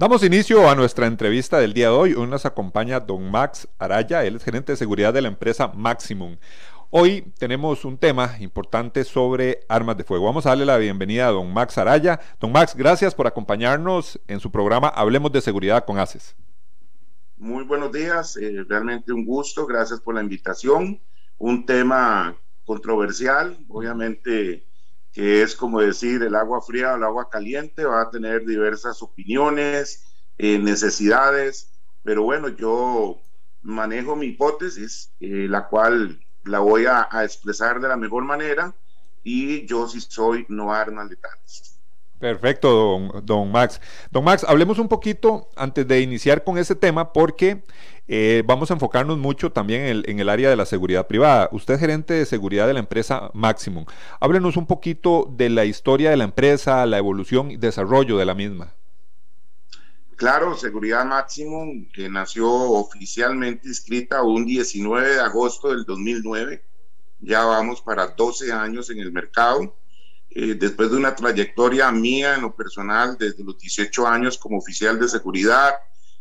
Damos inicio a nuestra entrevista del día de hoy. Hoy nos acompaña don Max Araya, él es gerente de seguridad de la empresa Maximum. Hoy tenemos un tema importante sobre armas de fuego. Vamos a darle la bienvenida a don Max Araya. Don Max, gracias por acompañarnos en su programa Hablemos de Seguridad con ACES. Muy buenos días, eh, realmente un gusto, gracias por la invitación. Un tema controversial, obviamente que es como decir el agua fría o el agua caliente, va a tener diversas opiniones, eh, necesidades, pero bueno, yo manejo mi hipótesis, eh, la cual la voy a, expresar de la mejor manera y yo sí soy no armas letales. Perfecto, don, don, Max. Don Max, hablemos un poquito antes de iniciar con ese tema porque eh, vamos a enfocarnos mucho también en el, área de la seguridad privada. Usted es gerente de seguridad de la empresa Maximum. Háblenos un poquito de la historia de la empresa, la evolución y desarrollo de la misma. Claro, Seguridad Maximum, que nació oficialmente inscrita un 19 de agosto del 2009. Ya vamos para 12 años en el mercado. Eh, después de una trayectoria mía en lo personal desde los 18 años como oficial de seguridad,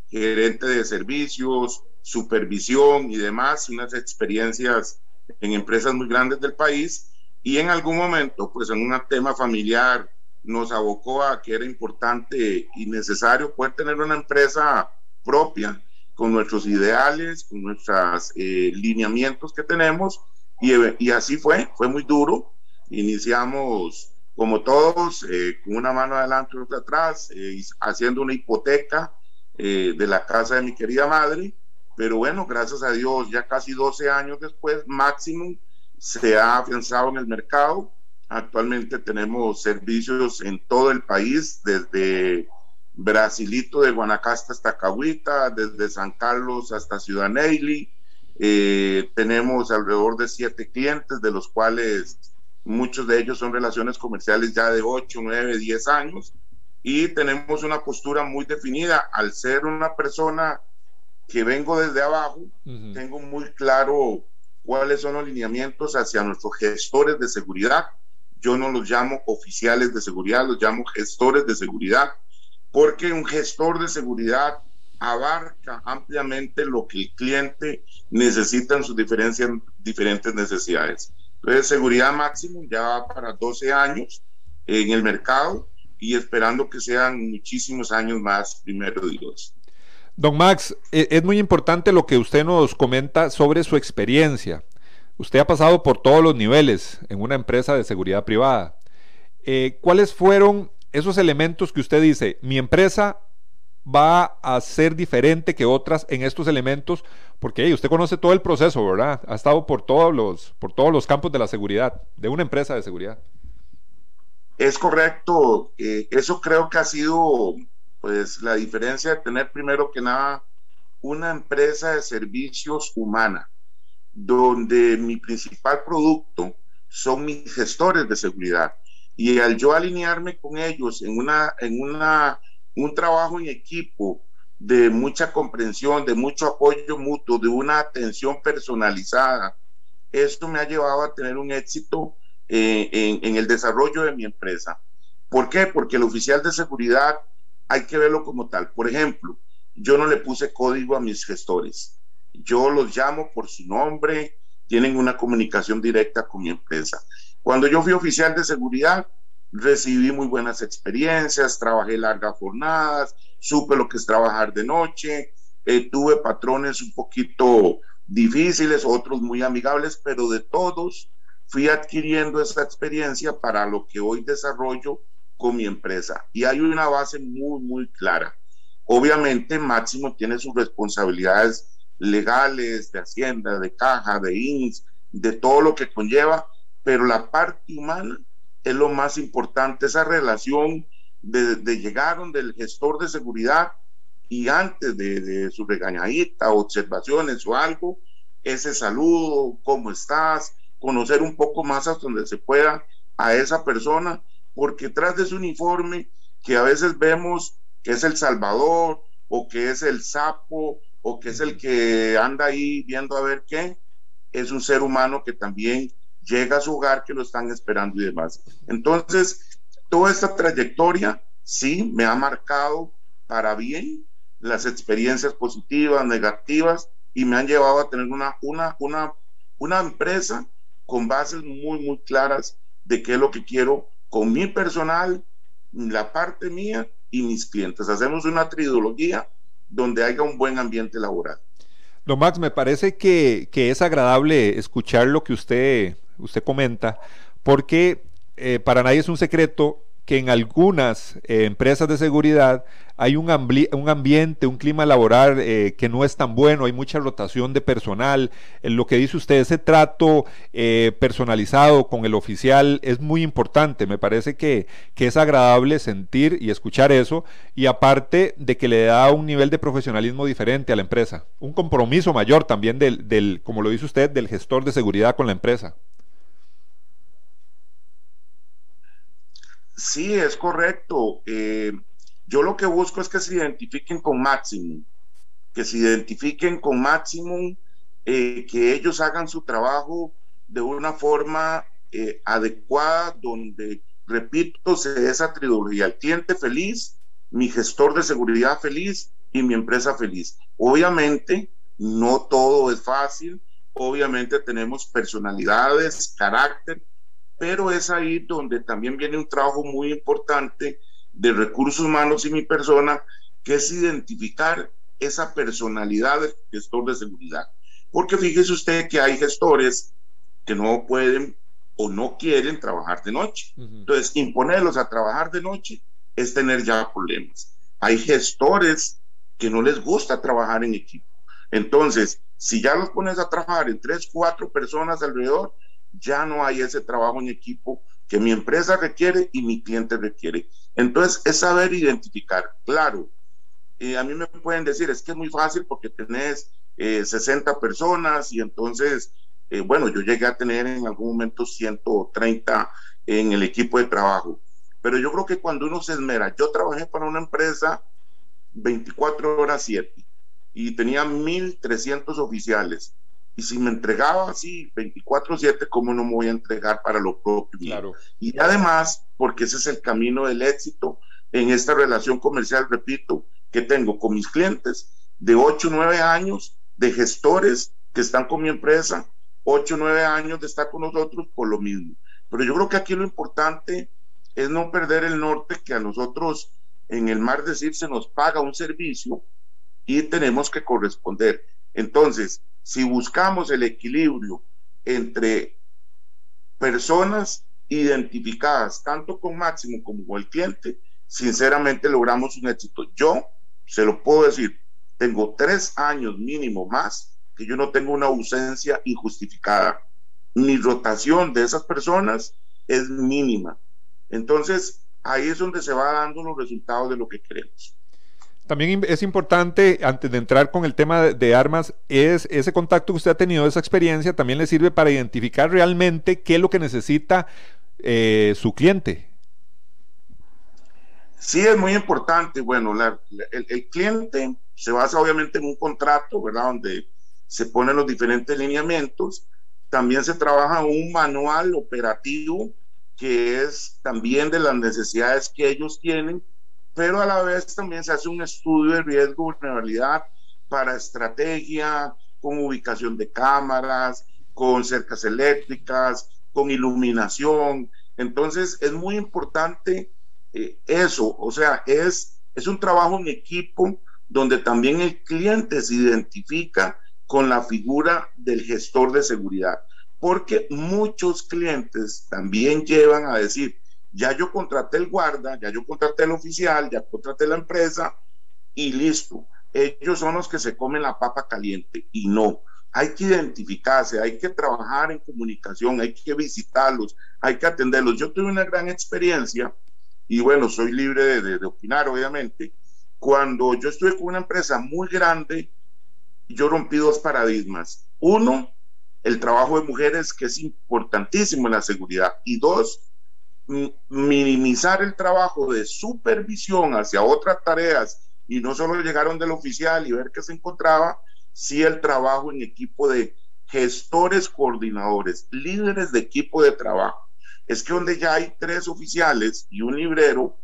gerente de servicios, supervisión y demás, unas experiencias en empresas muy grandes del país y en algún momento, pues en un tema familiar, nos abocó a que era importante y necesario poder tener una empresa propia con nuestros ideales, con nuestros eh, lineamientos que tenemos y, y, así fue, fue muy duro. Iniciamos como todos, eh, con una mano adelante y otra atrás, eh, haciendo una hipoteca eh, de la casa de mi querida madre, pero bueno, gracias a Dios, ya casi 12 años después, Maximum se ha afianzado en el mercado. Actualmente tenemos servicios en todo el país, desde Brasilito de Guanacaste hasta Cahuita, desde San Carlos hasta Ciudad Neily. Eh, tenemos alrededor de siete clientes, de los cuales muchos de ellos son relaciones comerciales ya de 8, 9, 10 años y tenemos una postura muy definida. Al ser una persona que vengo desde abajo, tengo muy claro cuáles son los lineamientos hacia nuestros gestores de seguridad. Yo no los llamo oficiales de seguridad, los llamo gestores de seguridad, porque un gestor de seguridad abarca ampliamente lo que el cliente necesita en sus diferentes necesidades. Entonces, seguridad máximo ya para 12 años en el mercado y esperando que sean muchísimos años más, primero Dios. Don Max, e, es muy importante lo que usted nos comenta sobre su experiencia. Usted ha pasado por todos los niveles en una empresa de seguridad privada. Eh, ¿Cuáles fueron esos elementos que usted dice, mi empresa va a ser diferente que otras en estos elementos? Porque usted conoce todo el proceso, ¿verdad? Ha estado por todos, los, por todos los campos de la seguridad, de una empresa de seguridad. Es correcto, eh, eso creo que ha sido pues la diferencia de tener primero que nada una empresa de servicios humana, donde mi principal producto son mis gestores de seguridad. Y al yo alinearme con ellos en, una, en una, un trabajo en equipo de mucha comprensión, de mucho apoyo mutuo, de una atención personalizada, esto me ha llevado a tener un éxito eh, en, el desarrollo de mi empresa. ¿Por qué? Porque el oficial de seguridad hay que verlo como tal. Por ejemplo, yo no le puse código a mis gestores. Yo los llamo por su nombre, tienen una comunicación directa con mi empresa. Cuando yo fui oficial de seguridad, recibí muy buenas experiencias, trabajé largas jornadas, supe lo que es trabajar de noche, eh, tuve patrones un poquito difíciles, otros muy amigables, pero de todos fui adquiriendo esa experiencia para lo que hoy desarrollo con mi empresa. Y hay una base muy, muy clara. Obviamente, Máximo tiene sus responsabilidades legales, de Hacienda, de Caja, de INS, de todo lo que conlleva, pero la parte humana es lo más importante, esa relación de, de llegar donde el gestor de seguridad y antes de, su regañadita, observaciones o algo, ese saludo, ¿cómo estás? Conocer un poco más hasta donde se pueda a esa persona, porque tras de su uniforme, que a veces vemos que es el Salvador, o que es el sapo, o que es el que anda ahí viendo a ver qué, es un ser humano que también llega a su hogar, que lo están esperando y demás. Entonces, toda esta trayectoria sí me ha marcado para bien las experiencias positivas, negativas, y me han llevado a tener una, una, una, una empresa con bases muy, muy claras de qué es lo que quiero con mi personal, la parte mía y mis clientes. Hacemos una tridología donde haya un buen ambiente laboral. Don Max, me parece que, que es agradable escuchar lo que usted, usted comenta, porque eh, para nadie es un secreto que en algunas eh, empresas de seguridad hay un, un ambiente, un clima laboral eh, que no es tan bueno, hay mucha rotación de personal. En lo que dice usted, ese trato personalizado con el oficial es muy importante. Me parece que, que, es agradable sentir y escuchar eso y aparte de que le da un nivel de profesionalismo diferente a la empresa, un compromiso mayor también del, del como lo dice usted, del gestor de seguridad con la empresa. Sí, es correcto. Eh, yo lo que busco es que se identifiquen con Maximum, que se identifiquen con Maximum, eh, que ellos hagan su trabajo de una forma eh, adecuada, donde, repito, se dé esa trilogía, el cliente feliz, mi gestor de seguridad feliz y mi empresa feliz. Obviamente, no todo es fácil, obviamente tenemos personalidades, carácter, pero es ahí donde también viene un trabajo muy importante de recursos humanos y mi persona, que es identificar esa personalidad del gestor de seguridad. Porque fíjese usted que hay gestores que no pueden o no quieren trabajar de noche. Entonces, imponerlos a trabajar de noche es tener ya problemas. Hay gestores que no les gusta trabajar en equipo. Entonces, si ya los pones a trabajar en tres, cuatro personas alrededor, ya no hay ese trabajo en equipo que mi empresa requiere y mi cliente requiere. Entonces, es saber identificar, claro. y a mí me pueden decir, es que es muy fácil porque tenés 60 eh, personas y entonces, eh, bueno, yo llegué a tener en algún momento 130 en el equipo de trabajo. Pero yo creo que cuando uno se esmera, yo trabajé para una empresa 24 horas 7 y tenía 1.300 oficiales y si me entregaba así 24/7, ¿cómo no me voy a entregar para lo propio? Claro. Y además, porque ese es el camino del éxito en esta relación comercial, repito, que tengo con mis clientes de 8 o 9 años, de gestores que están con mi empresa, 8 o 9 años de estar con nosotros por lo mismo. Pero yo creo que aquí lo importante es no perder el norte que a nosotros en el mar decir se nos paga un servicio y tenemos que corresponder. Entonces, si buscamos el equilibrio entre personas identificadas, tanto con Máximo como con el cliente, sinceramente logramos un éxito. Yo se lo puedo decir, tengo tres años mínimo más que yo no tengo una ausencia injustificada. Mi rotación de esas personas es mínima. Entonces, ahí es donde se va dando los resultados de lo que queremos. También es importante, antes de entrar con el tema de armas, es ese contacto que usted ha tenido, esa experiencia, también le sirve para identificar realmente qué es lo que necesita eh, su cliente. Sí, es muy importante. Bueno, el, cliente se basa obviamente en un contrato, ¿verdad? Donde se ponen los diferentes lineamientos. También se trabaja un manual operativo que es también de las necesidades que ellos tienen pero a la vez también se hace un estudio de riesgo, vulnerabilidad para estrategia, con ubicación de cámaras, con cercas eléctricas, con iluminación. Entonces es muy importante eh, eso, o sea, es, es un trabajo en equipo donde también el cliente se identifica con la figura del gestor de seguridad, porque muchos clientes también llevan a decir, ya yo contraté el guarda, ya yo contraté el oficial, ya contraté la empresa y listo. Ellos son los que se comen la papa caliente y no. hay que identificarse, hay que trabajar en comunicación, hay que visitarlos, hay que atenderlos. Yo tuve una gran experiencia y bueno, soy libre de, opinar, obviamente. Cuando yo estuve con una empresa muy grande, yo rompí dos paradigmas. Uno, el trabajo de mujeres, que es importantísimo en la seguridad. Y dos, minimizar el trabajo de supervisión hacia otras tareas y no solo llegaron del oficial y ver qué se encontraba, sí el trabajo en equipo de gestores coordinadores, líderes de equipo de trabajo es que donde ya hay tres oficiales y un librero,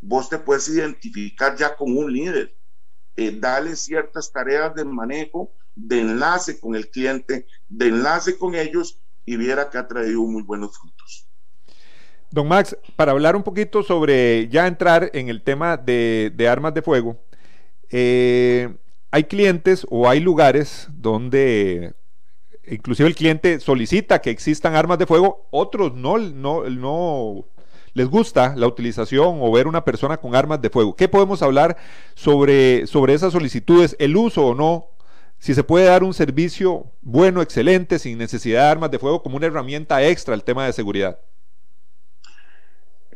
vos te puedes identificar ya como un líder. Eh, dale ciertas tareas de manejo, de enlace con el cliente, de enlace con ellos y viera que ha traído muy buenos frutos. Don Max, para hablar un poquito sobre ya entrar en el tema de, armas de fuego, eh, hay clientes o hay lugares donde inclusive el cliente solicita que existan armas de fuego, otros no, no, les gusta la utilización o ver una persona con armas de fuego. ¿Qué podemos hablar sobre, sobre esas solicitudes, el uso o no? Si se puede dar un servicio bueno, excelente, sin necesidad de armas de fuego como una herramienta extra al tema de seguridad.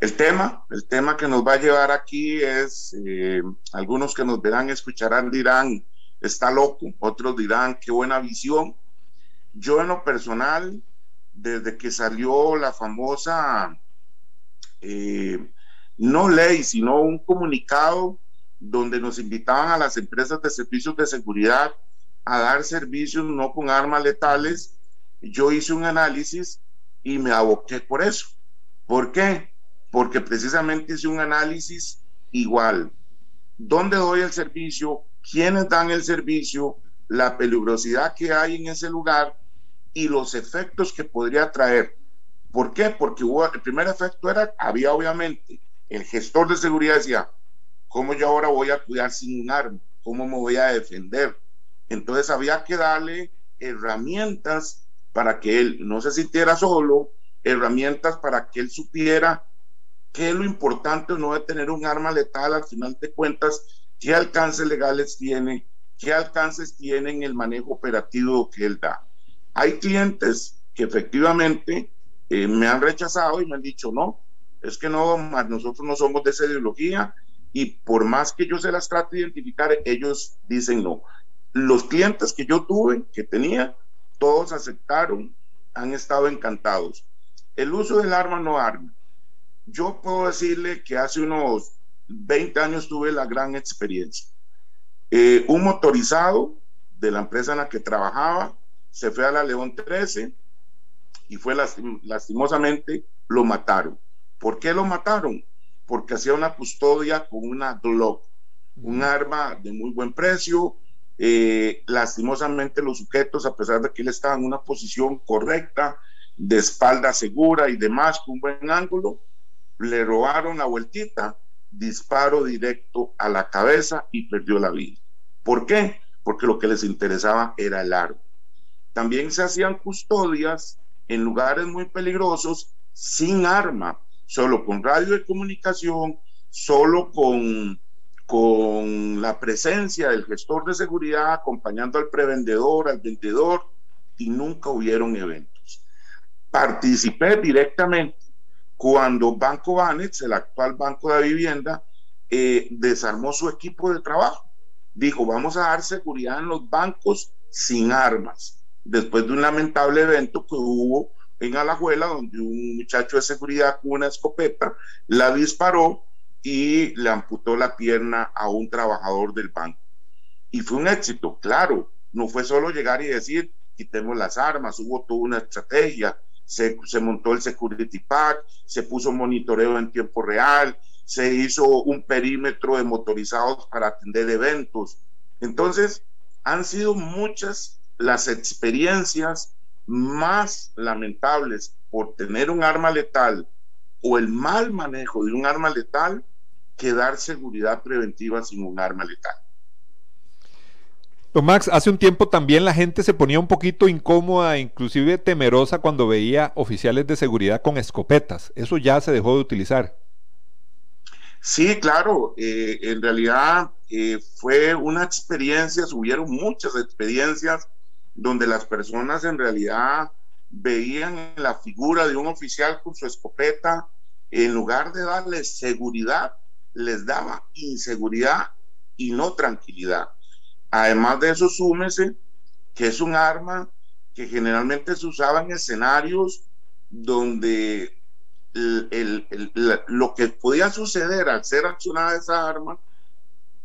El tema, el tema que nos va a llevar aquí es, eh, algunos que nos verán, escucharán, dirán, está loco, otros dirán, qué buena visión, yo en lo personal, desde que salió la famosa, eh, no ley, sino un comunicado donde nos invitaban a las empresas de servicios de seguridad a dar servicios no con armas letales, yo hice un análisis y me aboqué por eso. ¿Por qué? Porque precisamente hice un análisis igual. ¿Dónde doy el servicio? ¿Quiénes dan el servicio? La peligrosidad que hay en ese lugar y los efectos que podría traer. ¿Por qué? Porque hubo, el primer efecto era, había obviamente, el gestor de seguridad decía, ¿cómo yo ahora voy a cuidar sin un arma? ¿Cómo me voy a defender? Entonces había que darle herramientas para que él no se sintiera solo, herramientas para que él supiera qué lo importante o no de tener un arma letal, al final de cuentas, qué alcances legales tiene, qué alcances tiene en el manejo operativo que él da. Hay clientes que efectivamente eh, me han rechazado y me han dicho, no, es que no, nosotros no somos de esa ideología y por más que yo se las trate de identificar, ellos dicen no. Los clientes que yo tuve, que tenía, todos aceptaron, han estado encantados. El uso del arma no arma. Yo puedo decirle que hace unos 20 años tuve la gran experiencia. Eh, un motorizado de la empresa en la que trabajaba se fue a la León 13 y fue lastimosamente lo mataron. ¿Por qué lo mataron? Porque hacía una custodia con una Glock, un arma de muy buen precio. Eh, lastimosamente los sujetos, a pesar de que él estaba en una posición correcta, de espalda segura y demás, con un buen ángulo, le robaron la vueltita, disparo directo a la cabeza y perdió la vida. ¿Por qué? Porque lo que les interesaba era el arma. También se hacían custodias en lugares muy peligrosos sin arma, solo con radio de comunicación, solo con, con la presencia del gestor de seguridad acompañando al prevendedor, al vendedor, y nunca hubieron eventos. Participé directamente cuando Banco Banex, el actual Banco de Vivienda, eh, desarmó su equipo de trabajo. Dijo, vamos a dar seguridad en los bancos sin armas después de un lamentable evento que hubo en Alajuela, donde un muchacho de seguridad con una escopeta la disparó y le amputó la pierna a un trabajador del banco. Y fue un éxito, claro, no fue solo llegar y decir, quitemos las armas, hubo toda una estrategia, se, montó el security pack, se puso monitoreo en tiempo real, se hizo un perímetro de motorizados para atender eventos. Entonces, han sido muchas las experiencias más lamentables por tener un arma letal o el mal manejo de un arma letal que dar seguridad preventiva sin un arma letal. Don Max, hace un tiempo también la gente se ponía un poquito incómoda, inclusive temerosa cuando veía oficiales de seguridad con escopetas. Eso ya se dejó de utilizar. Sí, claro, eh, en realidad eh, fue una experiencia, hubieron muchas experiencias donde las personas en realidad veían la figura de un oficial con su escopeta, en lugar de darles seguridad, les daba inseguridad y no tranquilidad. Además de eso, súmese que es un arma que generalmente se usaba en escenarios donde lo que podía suceder al ser accionada esa arma,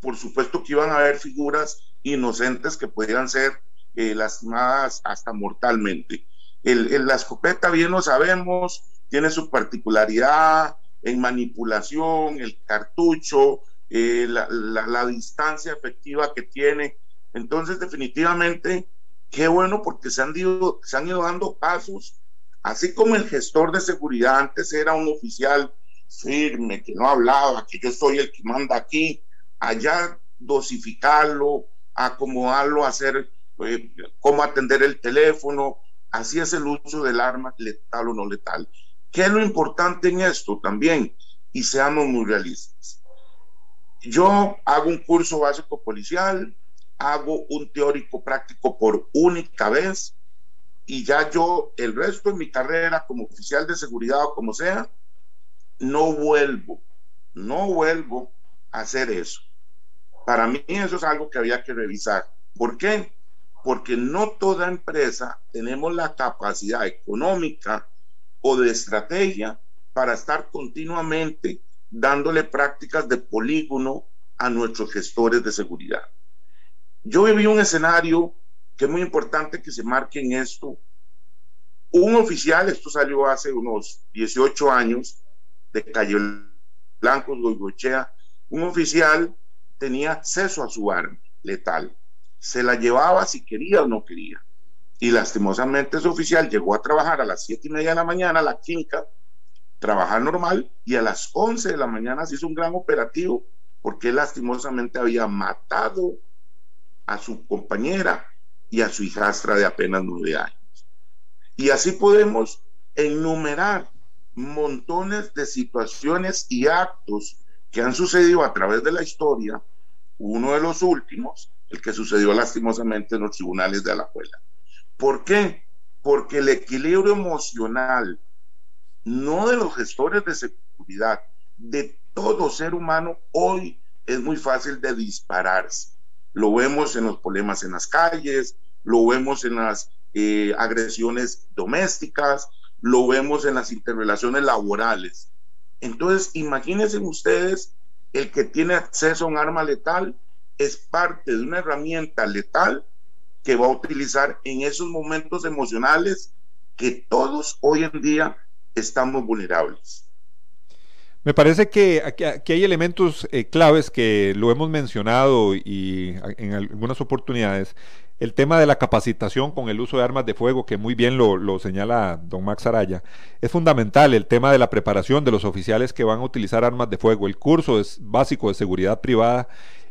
por supuesto que iban a haber figuras inocentes que podían ser eh, lastimadas hasta mortalmente. la escopeta, bien lo sabemos, tiene su particularidad en manipulación, el cartucho, eh, la, la, distancia efectiva que tiene. Entonces, definitivamente, qué bueno porque se han, ido, se han ido dando pasos, así como el gestor de seguridad antes era un oficial firme, que no hablaba, que yo soy el que manda aquí, allá dosificarlo, acomodarlo, hacer eh, cómo atender el teléfono, así es el uso del arma, letal o no letal. ¿Qué es lo importante en esto también? Y seamos muy realistas. Yo hago un curso básico policial, hago un teórico práctico por única vez y ya yo el resto de mi carrera como oficial de seguridad o como sea, no vuelvo, no vuelvo a hacer eso. Para mí eso es algo que había que revisar. ¿Por qué? Porque no toda empresa tenemos la capacidad económica o de estrategia para estar continuamente dándole prácticas de polígono a nuestros gestores de seguridad. Yo viví un escenario que es muy importante que se marque en esto. Un oficial, esto salió hace unos 18 años, de Calle Blanco, Goigochea, un oficial tenía acceso a su arma letal. Se la llevaba si quería o no quería. Y lastimosamente ese oficial llegó a trabajar a las 7 y media de la mañana a la quinca, trabajar normal, y a las 11 de la mañana se hizo un gran operativo porque lastimosamente había matado a su compañera y a su hijastra de apenas nueve años. Y así podemos enumerar montones de situaciones y actos que han sucedido a través de la historia. Uno de los últimos, el que sucedió lastimosamente en los tribunales de Alajuela. ¿Por qué? Porque el equilibrio emocional, no de los gestores de seguridad, de todo ser humano, hoy es muy fácil de dispararse. Lo vemos en los problemas en las calles, lo vemos en las eh, agresiones domésticas, lo vemos en las interrelaciones laborales. Entonces, imagínense ustedes, el que tiene acceso a un arma letal es parte de una herramienta letal que va a utilizar en esos momentos emocionales que todos hoy en día estamos vulnerables. Me parece que aquí, hay elementos eh, claves que lo hemos mencionado y en algunas oportunidades. El tema de la capacitación con el uso de armas de fuego, que muy bien lo, señala don Max Araya, es fundamental. El tema de la preparación de los oficiales que van a utilizar armas de fuego. El curso es básico de seguridad privada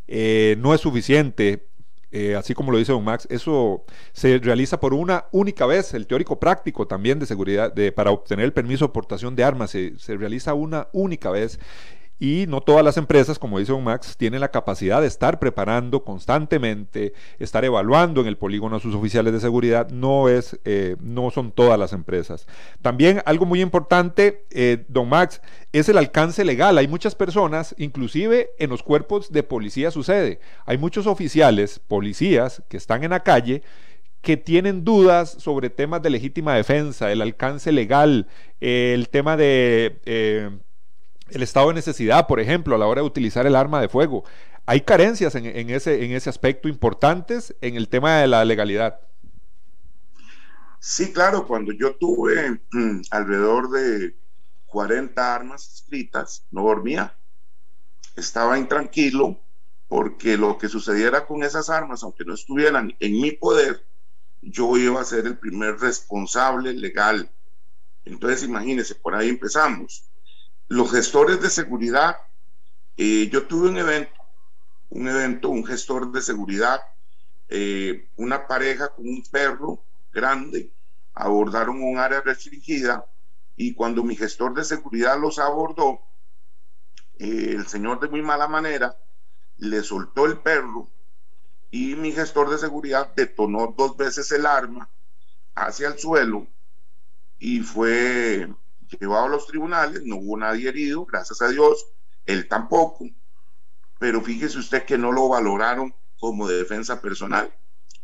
eh, no es suficiente. Eh, así como lo dice don Max, eso se realiza por una única vez, el teórico práctico también de seguridad, de, para obtener el permiso de portación de armas, se, se realiza una única vez y no todas las empresas, como dice don Max, tienen la capacidad de estar preparando constantemente, estar evaluando en el polígono a sus oficiales de seguridad. No, es, eh, no son todas las empresas. También algo muy importante, eh, don Max, es el alcance legal. Hay muchas personas, inclusive en los cuerpos de policía sucede. Hay muchos oficiales, policías, que están en la calle que tienen dudas sobre temas de legítima defensa, el alcance legal, el tema de eh, el estado de necesidad, por ejemplo, a la hora de utilizar el arma de fuego. Hay carencias en, ese, en ese aspecto importantes en el tema de la legalidad. Sí, claro, cuando yo tuve alrededor de 40 armas escritas, no dormía. Estaba intranquilo porque lo que sucediera con esas armas, aunque no estuvieran en mi poder, yo iba a ser el primer responsable legal. Entonces, imagínense, por ahí empezamos los gestores de seguridad, eh, yo tuve un evento, un evento, un gestor de seguridad, eh, una pareja con un perro grande, abordaron un área restringida y cuando mi gestor de seguridad los abordó, eh, el señor de muy mala manera le soltó el perro y mi gestor de seguridad detonó dos veces el arma hacia el suelo y fue llevado a los tribunales, no hubo nadie herido, gracias a Dios, él tampoco, pero fíjese usted que no lo valoraron como de defensa personal.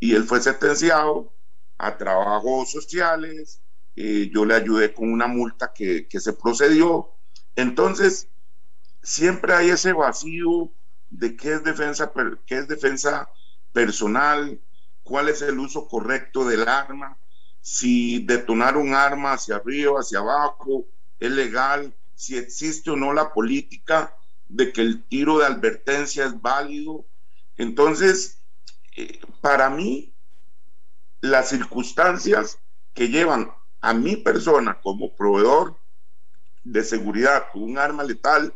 Y él fue sentenciado a trabajos sociales, eh, yo le ayudé con una multa que, que se procedió, entonces siempre hay ese vacío de qué es defensa, qué es defensa personal, cuál es el uso correcto del arma, si detonar un arma hacia arriba, hacia abajo, es legal, si existe o no la política de que el tiro de advertencia es válido. Entonces, eh, para mí, las circunstancias que llevan a mi persona como proveedor de seguridad con un arma letal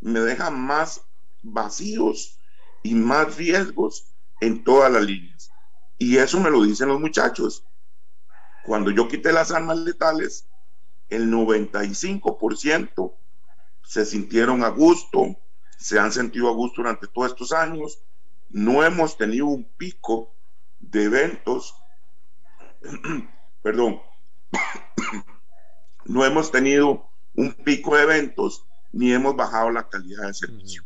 me dejan más vacíos y más riesgos en todas las líneas. Y eso me lo dicen los muchachos. Cuando yo quité las armas letales, el 95% se sintieron a gusto, se han sentido a gusto durante todos estos años. No hemos tenido un pico de eventos, perdón, no hemos tenido un pico de eventos ni hemos bajado la calidad del servicio.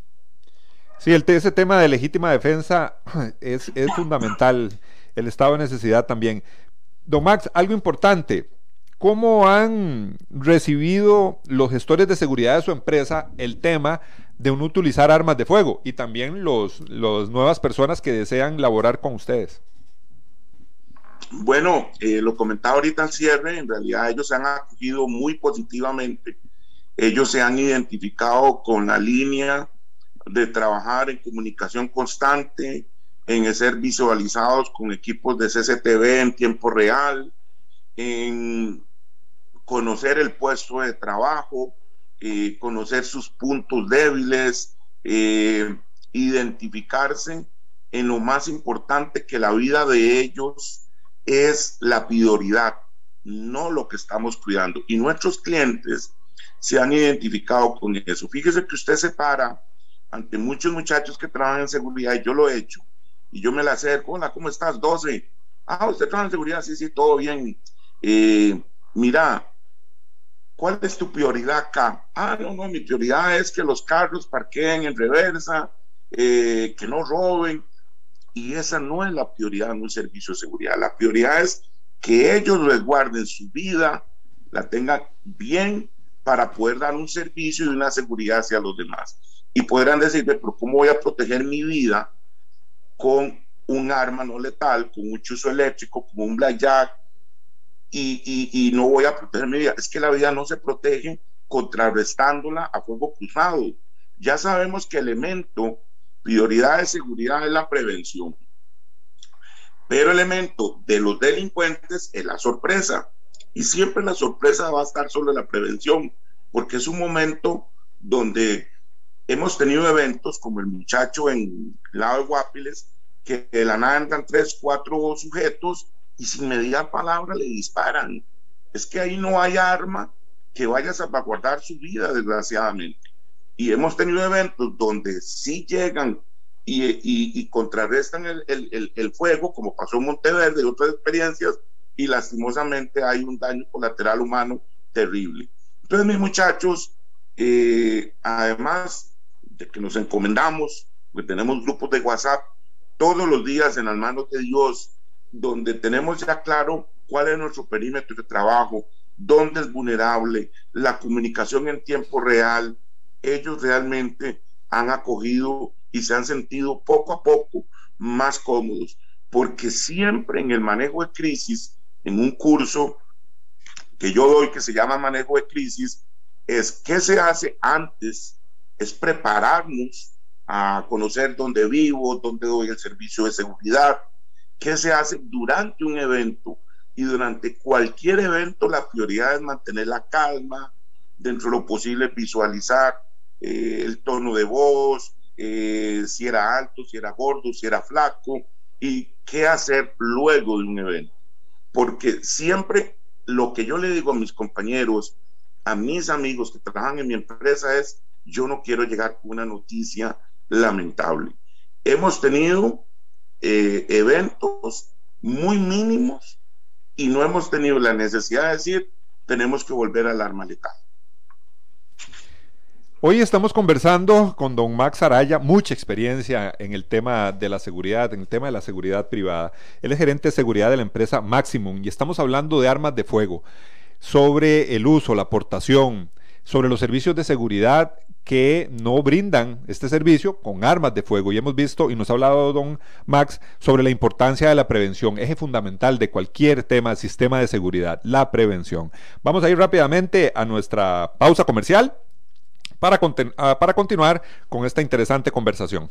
Sí, el, ese tema de legítima defensa es, es fundamental, el estado de necesidad también. Don Max, algo importante, ¿cómo han recibido los gestores de seguridad de su empresa el tema de no utilizar armas de fuego y también los, los nuevas personas que desean laborar con ustedes? Bueno, eh, lo comentaba ahorita al cierre, en realidad ellos se han acogido muy positivamente, ellos se han identificado con la línea de trabajar en comunicación constante, en ser visualizados con equipos de CCTV en tiempo real, en conocer el puesto de trabajo, eh, conocer sus puntos débiles, eh, identificarse en lo más importante que la vida de ellos es la prioridad, no lo que estamos cuidando. Y nuestros clientes se han identificado con eso. Fíjese que usted se para ante muchos muchachos que trabajan en seguridad, y yo lo he hecho, y yo me la acerco, hola, ¿cómo estás? 12. Ah, usted trabaja en seguridad, sí, sí, todo bien. Eh, mira, ¿cuál es tu prioridad acá? Ah, no, no, mi prioridad es que los carros parqueen en reversa, eh, que no roben. Y esa no es la prioridad en un servicio de seguridad. La prioridad es que ellos resguarden su vida, la tengan bien para poder dar un servicio y una seguridad hacia los demás. Y podrán decirme, pero ¿cómo voy a proteger mi vida con un arma no letal, con un chuzo eléctrico, como un blackjack, y, y, no voy a proteger mi vida. Es que la vida no se protege contrarrestándola a fuego cruzado. Ya sabemos que el elemento prioridad de seguridad es la prevención. Pero el elemento de los delincuentes es la sorpresa. Y siempre la sorpresa va a estar sobre la prevención, porque es un momento donde hemos tenido eventos como el muchacho en el lado de Guapiles, que de la nada entran tres, cuatro sujetos y sin mediar palabra le disparan. Es que ahí no hay arma que vaya a salvaguardar su vida, desgraciadamente. Y hemos tenido eventos donde sí llegan y, contrarrestan el, el, fuego, como pasó en Monteverde y otras experiencias, y lastimosamente hay un daño colateral humano terrible. Entonces, mis muchachos, eh, además de que nos encomendamos, que tenemos grupos de WhatsApp todos los días en las manos de Dios, donde tenemos ya claro cuál es nuestro perímetro de trabajo, dónde es vulnerable, la comunicación en tiempo real. Ellos realmente han acogido y se han sentido poco a poco más cómodos, porque siempre en el manejo de crisis, en un curso que yo doy que se llama manejo de crisis, es qué se hace antes es prepararnos a conocer dónde vivo, dónde doy el servicio de seguridad, qué se hace durante un evento. Y durante cualquier evento la prioridad es mantener la calma, dentro de lo posible visualizar eh, el tono de voz, eh, si era alto, si era gordo, si era flaco, y qué hacer luego de un evento. Porque siempre lo que yo le digo a mis compañeros, a mis amigos que trabajan en mi empresa es, yo no quiero llegar con una noticia lamentable. Hemos tenido eh, eventos muy mínimos y no hemos tenido la necesidad de decir tenemos que volver al arma letal. Hoy estamos conversando con don Max Araya, mucha experiencia en el tema de la seguridad, en el tema de la seguridad privada. Él es gerente de seguridad de la empresa Maximum y estamos hablando de armas de fuego, sobre el uso, la aportación, sobre los servicios de seguridad que no brindan este servicio con armas de fuego. Y hemos visto, y nos ha hablado don Max, sobre la importancia de la prevención, eje fundamental de cualquier tema, sistema de seguridad, la prevención. Vamos a ir rápidamente a nuestra pausa comercial para, ah, para continuar con esta interesante conversación.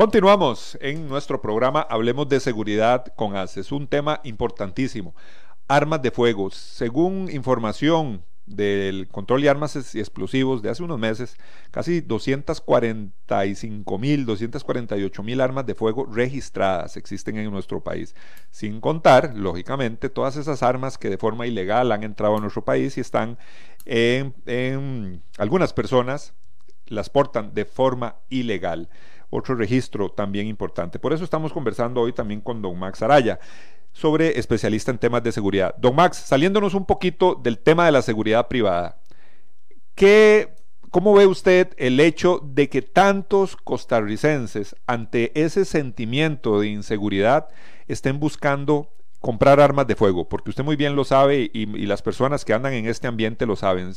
Continuamos en nuestro programa Hablemos de Seguridad con ACES, un tema importantísimo. Armas de fuego. Según información del control de armas y explosivos de hace unos meses, casi 245 mil, 248 mil armas de fuego registradas existen en nuestro país, sin contar, lógicamente, todas esas armas que de forma ilegal han entrado a nuestro país y están en algunas personas las portan de forma ilegal otro registro también importante. Por eso estamos conversando hoy también con don Max Araya sobre especialista en temas de seguridad. Don Max, saliéndonos un poquito del tema de la seguridad privada, ¿qué, ¿cómo ve usted el hecho de que tantos costarricenses ante ese sentimiento de inseguridad estén buscando comprar armas de fuego, porque usted muy bien lo sabe y, las personas que andan en este ambiente lo saben.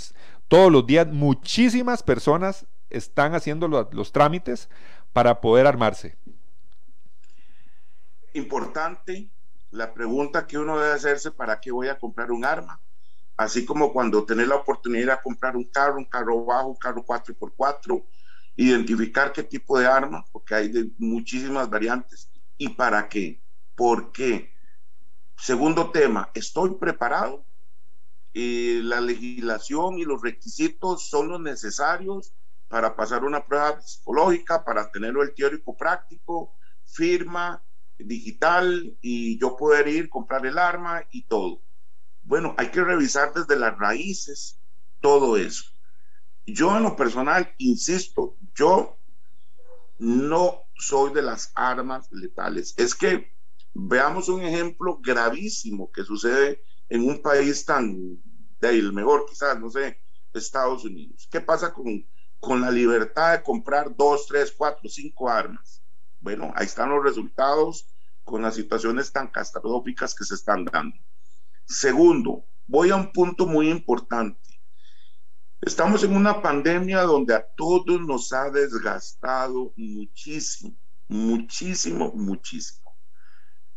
Todos los días muchísimas personas están haciendo los trámites para poder armarse? Importante la pregunta que uno debe hacerse, ¿para qué voy a comprar un arma? Así como cuando tener la oportunidad de comprar un carro, un carro bajo, un carro 4x4, identificar qué tipo de arma, porque hay muchísimas variantes. ¿Y para qué? ¿Por qué? Segundo tema, ¿estoy preparado? Eh, la legislación y los requisitos son los necesarios para pasar una prueba psicológica, para tenerlo el teórico práctico, firma digital y yo poder ir, comprar el arma y todo. Bueno, hay que revisar desde las raíces todo eso. Yo en lo personal, insisto, yo no soy de las armas letales. Es que veamos un ejemplo gravísimo que sucede en un país tan del mejor, quizás, no sé, Estados Unidos. ¿Qué pasa con con la libertad de comprar dos, tres, cuatro, cinco armas. Bueno, ahí están los resultados con las situaciones tan catastróficas que se están dando. Segundo, voy a un punto muy importante. Estamos en una pandemia donde a todos nos ha desgastado muchísimo, muchísimo, muchísimo.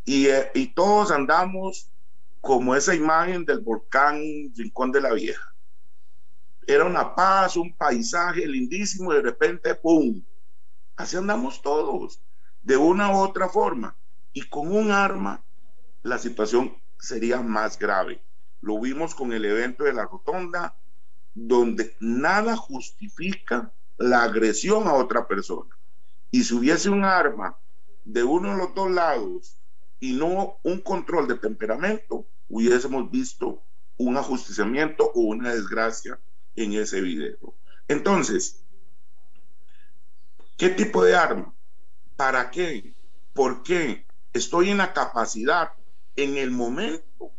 Y, eh, y todos andamos como esa imagen del volcán Rincón de la Vieja era una paz, un paisaje lindísimo, y de repente, ¡pum! Así andamos todos, de una u otra forma. Y con un arma, la situación sería más grave. Lo vimos con el evento de la rotonda, donde nada justifica la agresión a otra persona. Y si hubiese un arma de uno de los dos lados y no un control de temperamento, hubiésemos visto un ajusticiamiento o una desgracia en ese video. Entonces, ¿qué tipo de arma? ¿Para qué? ¿Por qué? Estoy en la capacidad, en el momento,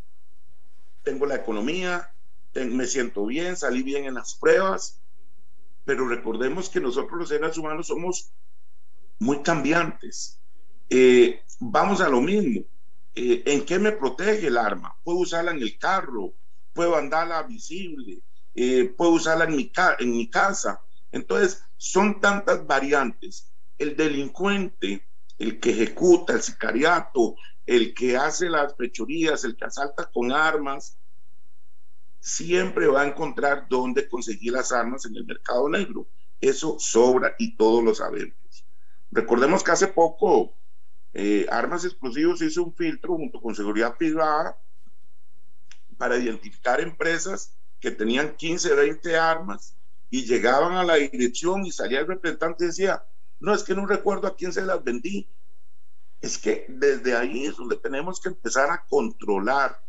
tengo la economía, me siento bien, salí bien en las pruebas, pero recordemos que nosotros los seres humanos somos muy cambiantes. Eh, vamos a lo mismo. Eh, ¿En qué me protege el arma? Puedo usarla en el carro, puedo andarla visible, eh, puedo usarla en mi, en mi casa. Entonces, son tantas variantes. El delincuente, el que ejecuta, el sicariato, el que hace las fechorías, el que asalta con armas, siempre va a encontrar dónde conseguir las armas en el mercado negro. Eso sobra y todos lo sabemos. Recordemos que hace poco eh, Armas Explosivos hizo un filtro junto con Seguridad Privada para identificar empresas que tenían 15, 20 armas y llegaban a la dirección y salía el representante y decía, no, es que no recuerdo a quién se las vendí. Es que desde ahí es donde tenemos que empezar a controlar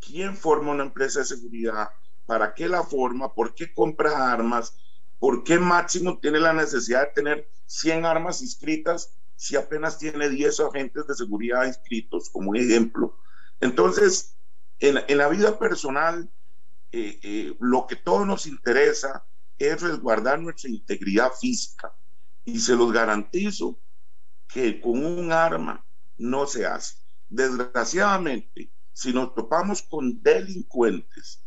quién forma una empresa de seguridad, para qué la forma, por qué compra armas, por qué Máximo tiene la necesidad de tener 100 armas inscritas si apenas tiene 10 agentes de seguridad inscritos, como un ejemplo. Entonces, en, en la vida personal, eh, eh, lo que todos nos interesa es resguardar nuestra integridad física. Y se los garantizo que con un arma no se hace. Desgraciadamente, si nos topamos con delincuentes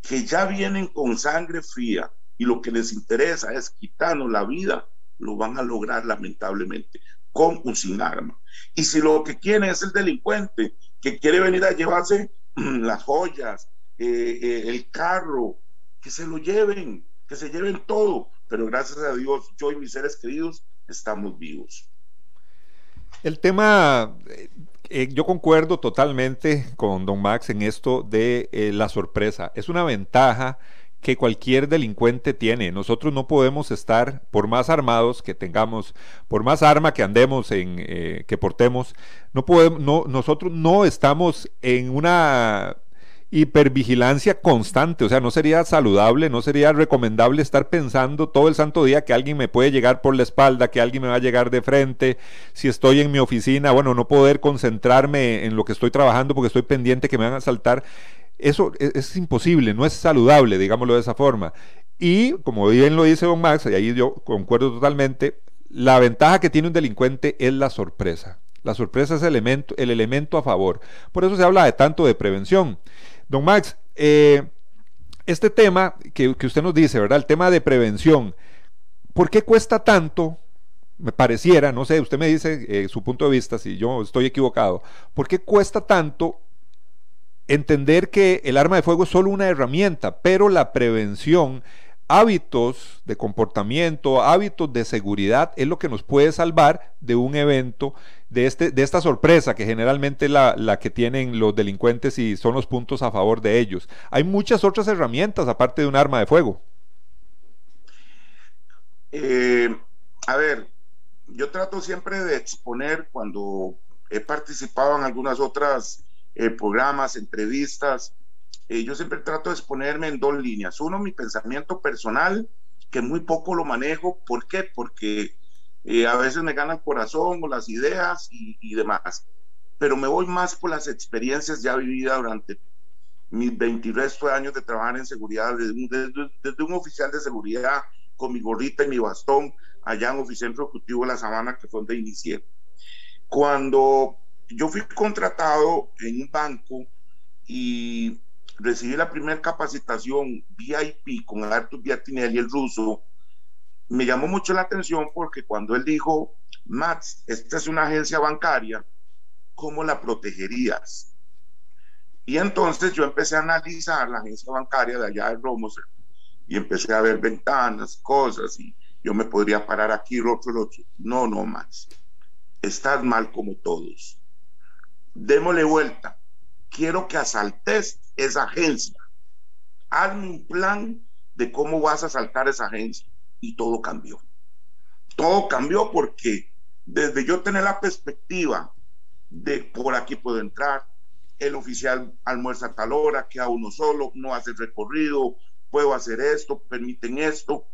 que ya vienen con sangre fría y lo que les interesa es quitarnos la vida, lo van a lograr lamentablemente, con o sin arma. Y si lo que quiere es el delincuente que quiere venir a llevarse las joyas, eh, eh, el carro, que se lo lleven, que se lleven todo. Pero gracias a Dios, yo y mis seres queridos estamos vivos. El tema, eh, yo concuerdo totalmente con don Max en esto de la sorpresa. Es una ventaja que cualquier delincuente tiene. Nosotros no podemos estar, por más armados que tengamos, por más arma que andemos, en, que portemos, no podemos, no, nosotros no estamos en una hipervigilancia constante, o sea, no sería saludable, no sería recomendable estar pensando todo el santo día que alguien me puede llegar por la espalda, que alguien me va a llegar de frente, si estoy en mi oficina, bueno, no poder concentrarme en lo que estoy trabajando porque estoy pendiente que me van a saltar. Eso e, es, imposible, no es saludable, digámoslo de esa forma. Y como bien lo dice Don Max, y ahí yo concuerdo totalmente, la ventaja que tiene un delincuente es la sorpresa. La sorpresa es el elemento, el elemento a favor. Por eso se habla de tanto de prevención. Don Max, eh, este tema que, usted nos dice, ¿verdad? El tema de prevención. ¿Por qué cuesta tanto? Me pareciera, no sé, usted me dice eh, su punto de vista, si yo estoy equivocado. ¿Por qué cuesta tanto entender que el arma de fuego es solo una herramienta, pero la prevención, hábitos de comportamiento, hábitos de seguridad es lo que nos puede salvar de un evento, de, este, de esta sorpresa que generalmente es la, que tienen los delincuentes y son los puntos a favor de ellos. Hay muchas otras herramientas aparte de un arma de fuego. Eh, a ver, yo trato siempre de exponer cuando he participado en algunas otras eh, programas, entrevistas. Eh, yo siempre trato de exponerme en dos líneas. Uno, mi pensamiento personal, que muy poco lo manejo. ¿Por qué? Porque eh, a veces me gana el corazón o las ideas y, demás. Pero me voy más por las experiencias ya vividas durante mis 23 años de trabajar en seguridad, desde, desde, un oficial de seguridad con mi gorrita y mi bastón, allá en Oficina Ejecutivo de la Sabana, que fue donde inicié. Cuando yo fui contratado en un banco y recibí la primera capacitación VIP con Artur Biatinelli, el ruso. Me llamó mucho la atención porque cuando él dijo, Max, esta es una agencia bancaria, ¿cómo la protegerías? Y entonces yo empecé a analizar la agencia bancaria de allá de Romoser y empecé a ver ventanas, cosas, y yo me podría parar aquí, otro, otro. No, no, Max, estás mal como todos démosle vuelta. Quiero que asaltes esa agencia. Hazme un plan de cómo vas a asaltar esa agencia. Y todo cambió. Todo cambió porque desde yo tener la perspectiva de por aquí puedo entrar, el oficial almuerza a tal hora, a uno solo, no hace recorrido, puedo hacer esto, permiten esto.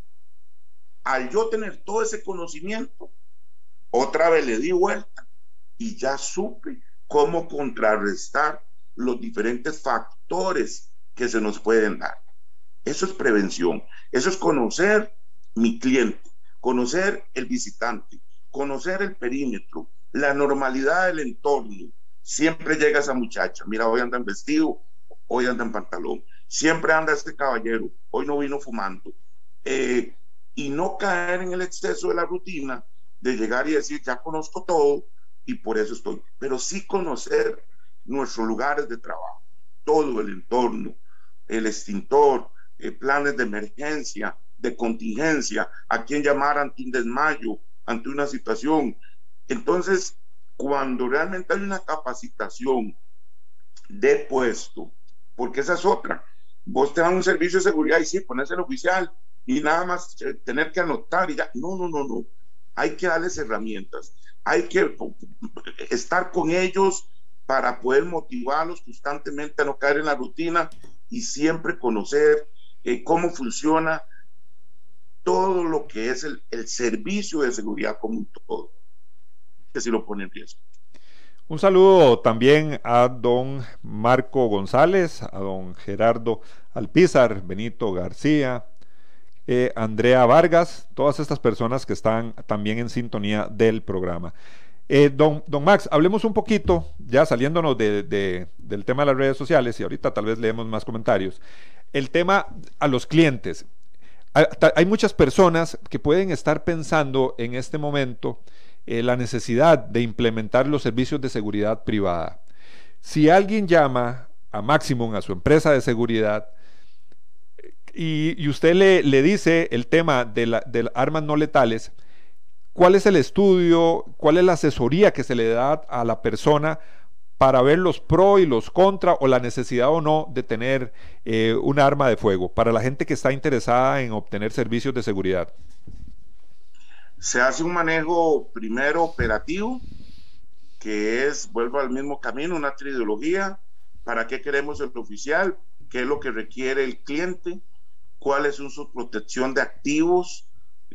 Al yo tener todo ese conocimiento, otra vez le di vuelta y ya supe cómo contrarrestar los diferentes factores que se nos pueden dar. Eso es prevención, eso es conocer mi cliente, conocer el visitante, conocer el perímetro, la normalidad del entorno. Siempre llega esa muchacha, mira, hoy anda en vestido, hoy anda en pantalón, siempre anda este caballero, hoy no vino fumando. Eh, y no caer en el exceso de la rutina de llegar y decir, ya conozco todo, y por eso estoy. Pero sí conocer nuestros lugares de trabajo, todo el entorno, el extintor, eh, planes de emergencia, de contingencia, a quién llamar ante un desmayo, ante una situación. Entonces, cuando realmente hay una capacitación de puesto porque esa es otra. Vos te dan un servicio de seguridad y sí, pones el oficial y nada más eh, tener que anotar y ya. No, no, no, no. Hay que darles herramientas. Hay que estar con ellos para poder motivarlos constantemente a no caer en la rutina y siempre conocer eh, cómo funciona todo lo que es el, servicio de seguridad como un todo, que si lo pone en riesgo. Un saludo también a don Marco González, a don Gerardo Alpizar, Benito García, eh, Andrea Vargas, todas estas personas que están también en sintonía del programa. Eh, don, don, Max, hablemos un poquito, ya saliéndonos de, del tema de las redes sociales, y ahorita tal vez leemos más comentarios, el tema a los clientes. hay muchas personas que pueden estar pensando en este momento, eh, la necesidad de implementar los servicios de seguridad privada. Si alguien llama a Maximum, a su empresa de seguridad, y, usted le, dice el tema de, de armas no letales, ¿cuál es el estudio, cuál es la asesoría que se le da a la persona para ver los pro y los contra o la necesidad o no de tener eh, un arma de fuego para la gente que está interesada en obtener servicios de seguridad? Se hace un manejo primero operativo, que es, vuelvo al mismo camino, una trilogía. ¿Para qué queremos el oficial? ¿Qué es lo que requiere el cliente? ¿Cuál es su protección de activos?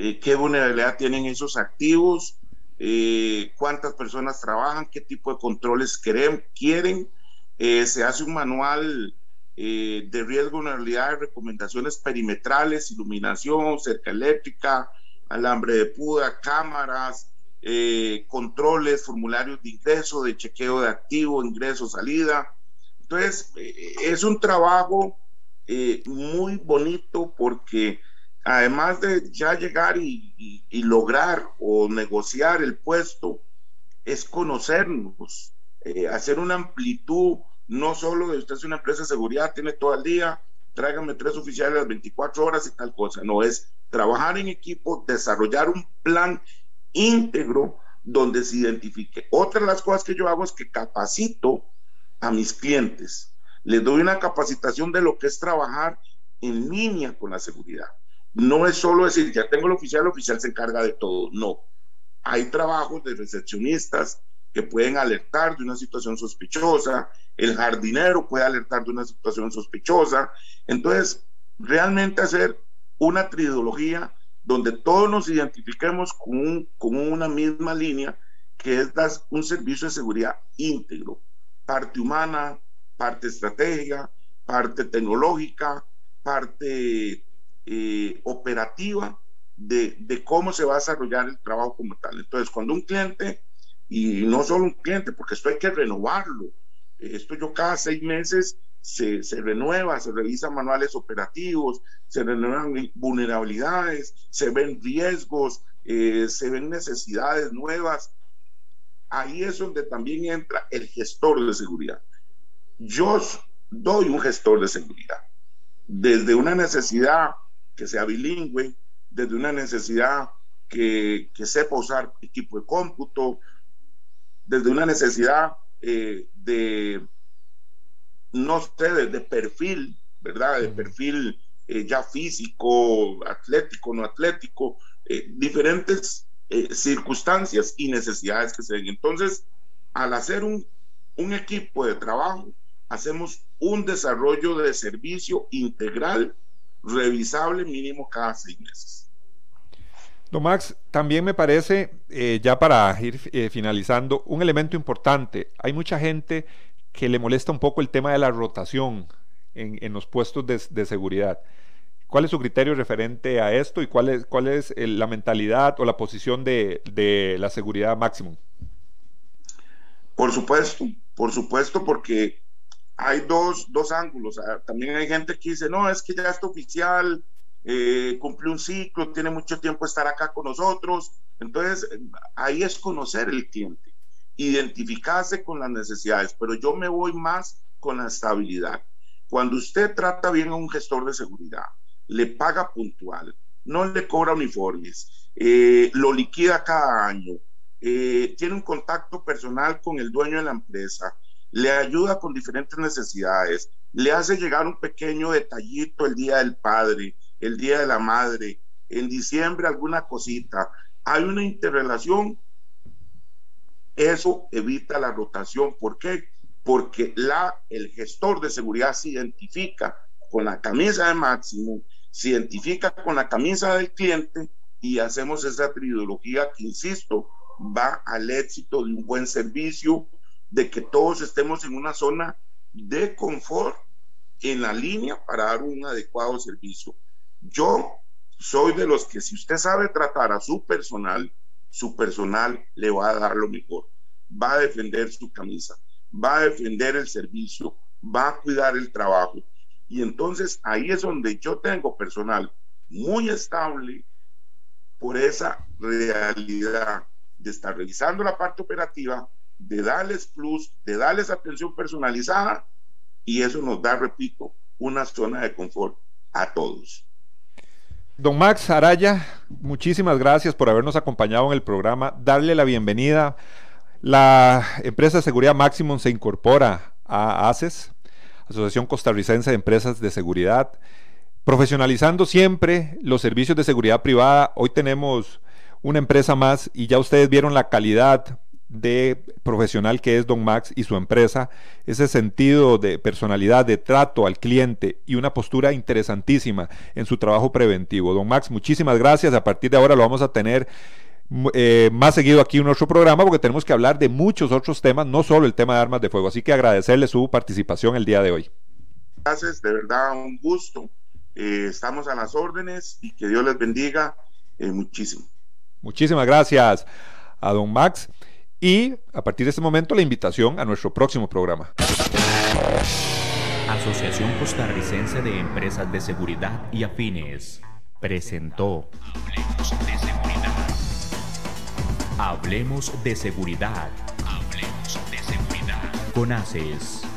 Eh, ¿Qué vulnerabilidad tienen esos activos? Eh, ¿Cuántas personas trabajan? ¿Qué tipo de controles quieren? Eh, se hace un manual de riesgo, vulnerabilidad, recomendaciones perimetrales, iluminación, cerca eléctrica, alambre de puda, cámaras, eh, controles, formularios de ingreso, de chequeo de activo, ingreso, salida. Entonces, eh, es un trabajo eh, muy bonito porque además de ya llegar y, lograr o negociar el puesto, es conocernos, hacer una amplitud, no solo de usted es una empresa de seguridad, tiene todo el día, tráigame tres oficiales las 24 horas y tal cosa, no es trabajar en equipo, desarrollar un plan íntegro donde se identifique. Otra de las cosas que yo hago es que capacito a mis clientes. Les doy una capacitación de lo que es trabajar en línea con la seguridad. No es solo decir, ya tengo el oficial, el oficial se encarga de todo. No. Hay trabajos de recepcionistas que pueden alertar de una situación sospechosa, el jardinero puede alertar de una situación sospechosa. Entonces, realmente hacer una trilogía donde todos nos identifiquemos con, una misma línea, que es un servicio de seguridad íntegro, parte humana, parte estratégica, parte tecnológica, parte eh, operativa de, de, cómo se va a desarrollar el trabajo como tal. Entonces, cuando un cliente, y no solo un cliente, porque esto hay que renovarlo, esto yo cada seis meses se, se, renueva, se revisan manuales operativos, se renuevan vulnerabilidades, se ven riesgos, eh, se ven necesidades nuevas. Ahí es donde también entra el gestor de seguridad. Yo doy un gestor de seguridad, desde una necesidad que sea bilingüe, desde una necesidad que, que sepa usar equipo de cómputo, desde una necesidad eh, de no sé, de, perfil, ¿verdad? De perfil eh, ya físico, atlético, no atlético, eh, diferentes eh, circunstancias y necesidades que se den. Entonces, al hacer un, un equipo de trabajo, hacemos un desarrollo de servicio integral, revisable mínimo cada seis meses. Don Max, también me parece, ya para ir finalizando, un elemento importante. Hay mucha gente que le molesta un poco el tema de la rotación en, los puestos de, seguridad. ¿Cuál es su criterio referente a esto y cuál es, cuál es la mentalidad o la posición de, la seguridad máximo? Por supuesto, por supuesto, porque hay dos, ángulos. Ah, también hay gente que dice, no, es que ya está oficial, eh, cumplió un ciclo, tiene mucho tiempo estar acá con nosotros. Entonces, ahí es conocer el cliente identificarse con las necesidades, pero yo me voy más con la estabilidad. Cuando usted trata bien a un gestor de seguridad, le paga puntual, no le cobra uniformes, eh, lo liquida cada año, eh, tiene un contacto personal con el dueño de la empresa, le ayuda con diferentes necesidades, le hace llegar un pequeño detallito el día del padre, el día de la madre, en diciembre alguna cosita. Hay una interrelación. Eso evita la rotación. ¿Por qué? Porque la, el gestor de seguridad se identifica con la camisa de máximo, se identifica con la camisa del cliente y hacemos esa trilogía que, insisto, va al éxito de un buen servicio, de que todos estemos en una zona de confort en la línea para dar un adecuado servicio. Yo soy de los que si usted sabe tratar a su personal, su personal le va a dar lo mejor. Va a defender su camisa, va a defender el servicio, va a cuidar el trabajo. Y entonces ahí es donde yo tengo personal muy estable por esa realidad de estar revisando la parte operativa, de darles plus, de darles atención personalizada y eso nos da, repito, una zona de confort a todos. Don Max Araya, muchísimas gracias por habernos acompañado en el programa. Darle la bienvenida. La empresa de seguridad Maximum se incorpora a ACES, Asociación Costarricense de Empresas de Seguridad, profesionalizando siempre los servicios de seguridad privada. Hoy tenemos una empresa más y ya ustedes vieron la calidad de profesional que es Don Max y su empresa, ese sentido de personalidad, de trato al cliente y una postura interesantísima en su trabajo preventivo. Don Max, muchísimas gracias. A partir de ahora lo vamos a tener eh, más seguido aquí en nuestro programa porque tenemos que hablar de muchos otros temas, no solo el tema de armas de fuego. Así que agradecerle su participación el día de hoy. Gracias, de verdad un gusto. Eh, estamos a las órdenes y que Dios les bendiga eh, muchísimo. Muchísimas gracias a don Max. Y a partir de este momento la invitación a nuestro próximo programa. Asociación Costarricense de Empresas de Seguridad y Afines presentó Hablemos de Seguridad. Hablemos de Seguridad. Hablemos de Seguridad. Con ACES.